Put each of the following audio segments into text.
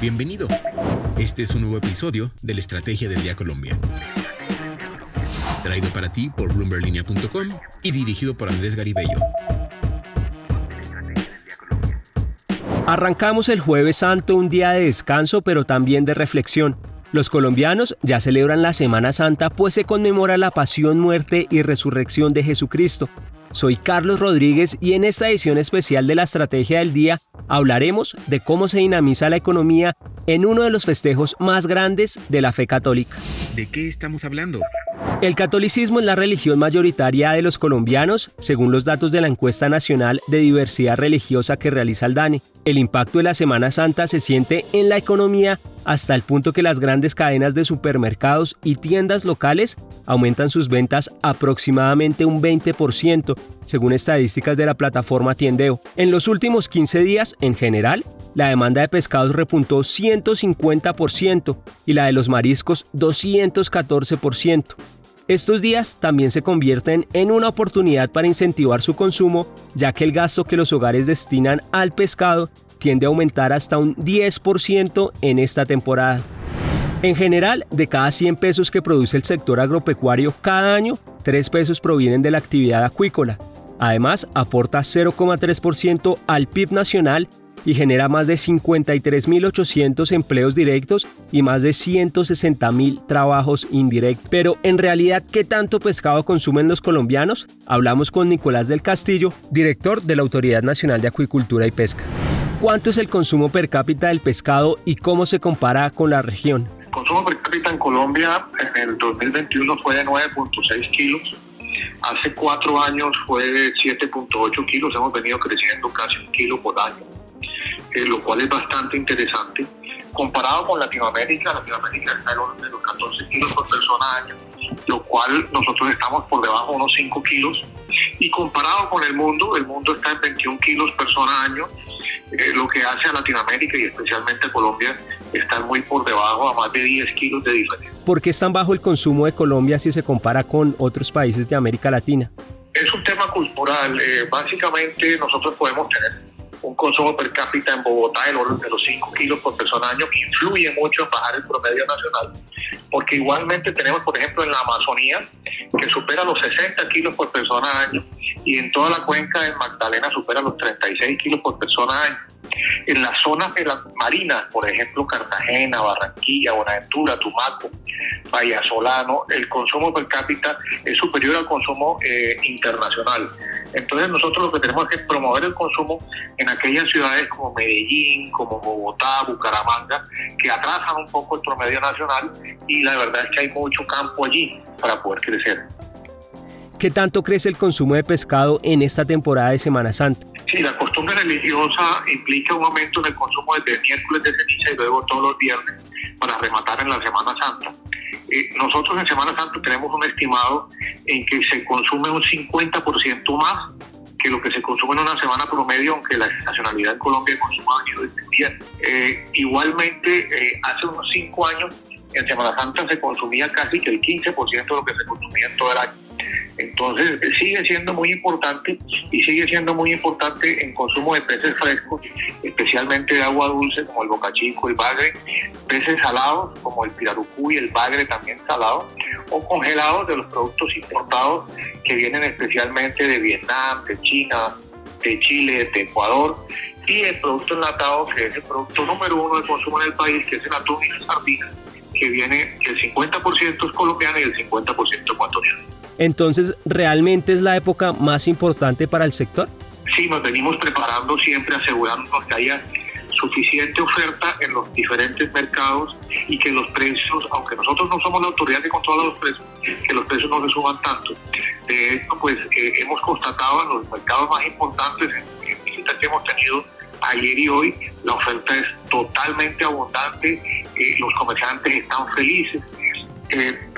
Bienvenido. Este es un nuevo episodio de la Estrategia del Día Colombia. Traído para ti por bloomberlinia.com y dirigido por Andrés Garibello. Arrancamos el jueves santo un día de descanso pero también de reflexión. Los colombianos ya celebran la Semana Santa pues se conmemora la pasión, muerte y resurrección de Jesucristo. Soy Carlos Rodríguez y en esta edición especial de la Estrategia del Día hablaremos de cómo se dinamiza la economía en uno de los festejos más grandes de la fe católica. ¿De qué estamos hablando? El catolicismo es la religión mayoritaria de los colombianos, según los datos de la encuesta nacional de diversidad religiosa que realiza el DANE. El impacto de la Semana Santa se siente en la economía hasta el punto que las grandes cadenas de supermercados y tiendas locales aumentan sus ventas aproximadamente un 20%, según estadísticas de la plataforma Tiendeo. En los últimos 15 días, en general, la demanda de pescados repuntó 150% y la de los mariscos 214%. Estos días también se convierten en una oportunidad para incentivar su consumo, ya que el gasto que los hogares destinan al pescado tiende a aumentar hasta un 10% en esta temporada. En general, de cada 100 pesos que produce el sector agropecuario cada año, 3 pesos provienen de la actividad acuícola. Además, aporta 0,3% al PIB nacional y genera más de 53.800 empleos directos y más de 160.000 trabajos indirectos. Pero en realidad, ¿qué tanto pescado consumen los colombianos? Hablamos con Nicolás del Castillo, director de la Autoridad Nacional de Acuicultura y Pesca. ¿Cuánto es el consumo per cápita del pescado y cómo se compara con la región? El consumo per cápita en Colombia en el 2021 fue de 9.6 kilos. Hace cuatro años fue de 7.8 kilos. Hemos venido creciendo casi un kilo por año. Eh, lo cual es bastante interesante. Comparado con Latinoamérica, Latinoamérica está en los 14 kilos por persona año, lo cual nosotros estamos por debajo de unos 5 kilos. Y comparado con el mundo, el mundo está en 21 kilos persona año, eh, lo que hace a Latinoamérica y especialmente a Colombia estar muy por debajo a más de 10 kilos de diferencia. ¿Por qué es tan bajo el consumo de Colombia si se compara con otros países de América Latina? Es un tema cultural. Eh, básicamente nosotros podemos tener un consumo per cápita en Bogotá del orden de los 5 kilos por persona año, que influye mucho en bajar el promedio nacional, porque igualmente tenemos, por ejemplo, en la Amazonía, que supera los 60 kilos por persona año, y en toda la cuenca de Magdalena supera los 36 kilos por persona año. En las zonas de las marinas, por ejemplo, Cartagena, Barranquilla, Buenaventura, Tumaco, Vallasolano, el consumo per cápita es superior al consumo eh, internacional. Entonces nosotros lo que tenemos que promover el consumo en aquellas ciudades como Medellín, como Bogotá, Bucaramanga, que atrasan un poco el promedio nacional y la verdad es que hay mucho campo allí para poder crecer. ¿Qué tanto crece el consumo de pescado en esta temporada de Semana Santa? Sí, la costumbre religiosa implica un aumento en el consumo desde miércoles de ceniza y luego todos los viernes para rematar en la Semana Santa. Eh, nosotros en Semana Santa tenemos un estimado en que se consume un 50% más que lo que se consume en una semana promedio, aunque la estacionalidad en Colombia de consumo ha ido descendiendo. Eh, igualmente, eh, hace unos cinco años, en Semana Santa se consumía casi que el 15% de lo que se consumía en todo el año. Entonces sigue siendo muy importante y sigue siendo muy importante en consumo de peces frescos, especialmente de agua dulce como el bocachico, el bagre, peces salados como el pirarucú y el bagre también salado, o congelados de los productos importados que vienen especialmente de Vietnam, de China, de Chile, de Ecuador, y el producto enlatado que es el producto número uno de consumo en el país, que es el atún y la sardina, que viene el 50% es colombiano y el 50% ecuatoriano. Entonces, ¿realmente es la época más importante para el sector? Sí, nos venimos preparando siempre asegurándonos que haya suficiente oferta en los diferentes mercados y que los precios, aunque nosotros no somos la autoridad que controla los precios, que los precios no se suban tanto. De esto, pues eh, hemos constatado en los mercados más importantes, en, visitas que hemos tenido ayer y hoy, la oferta es totalmente abundante, eh, los comerciantes están felices,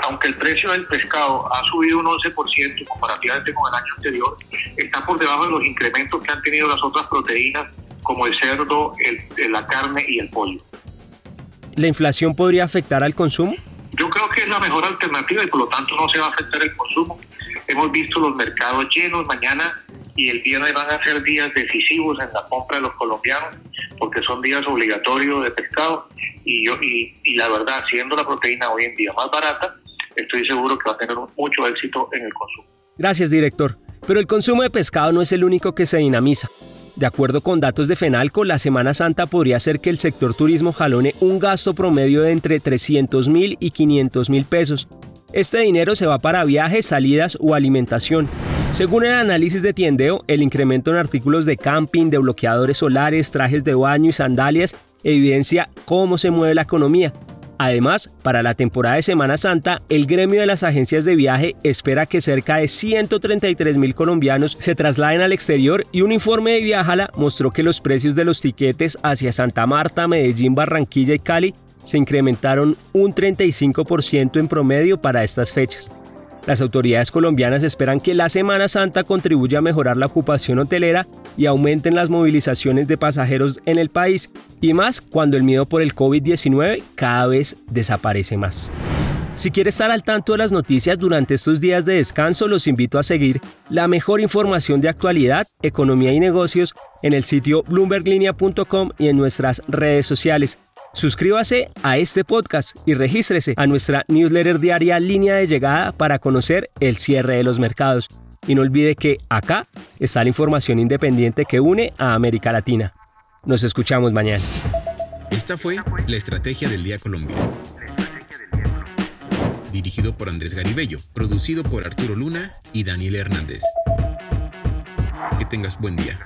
aunque el precio del pescado ha subido un 11% comparativamente con el año anterior, está por debajo de los incrementos que han tenido las otras proteínas como el cerdo, el, la carne y el pollo. ¿La inflación podría afectar al consumo? Yo creo que es la mejor alternativa y por lo tanto no se va a afectar el consumo. Hemos visto los mercados llenos. Mañana y el viernes van a ser días decisivos en la compra de los colombianos porque son días obligatorios de pescado y, yo, y, y la verdad, siendo la proteína hoy en día más barata, estoy seguro que va a tener mucho éxito en el consumo. Gracias, director. Pero el consumo de pescado no es el único que se dinamiza. De acuerdo con datos de Fenalco, la Semana Santa podría hacer que el sector turismo jalone un gasto promedio de entre 300 mil y 500 mil pesos. Este dinero se va para viajes, salidas o alimentación. Según el análisis de Tiendeo, el incremento en artículos de camping, de bloqueadores solares, trajes de baño y sandalias evidencia cómo se mueve la economía. Además, para la temporada de Semana Santa, el gremio de las agencias de viaje espera que cerca de 133 mil colombianos se trasladen al exterior y un informe de Viajala mostró que los precios de los tiquetes hacia Santa Marta, Medellín, Barranquilla y Cali se incrementaron un 35% en promedio para estas fechas. Las autoridades colombianas esperan que la Semana Santa contribuya a mejorar la ocupación hotelera y aumenten las movilizaciones de pasajeros en el país, y más cuando el miedo por el COVID-19 cada vez desaparece más. Si quiere estar al tanto de las noticias durante estos días de descanso, los invito a seguir la mejor información de actualidad, economía y negocios en el sitio bloomberglinea.com y en nuestras redes sociales. Suscríbase a este podcast y regístrese a nuestra newsletter diaria Línea de Llegada para conocer el cierre de los mercados. Y no olvide que acá está la información independiente que une a América Latina. Nos escuchamos mañana. Esta fue la Estrategia del Día Colombiano. Dirigido por Andrés Garibello, producido por Arturo Luna y Daniel Hernández. Que tengas buen día.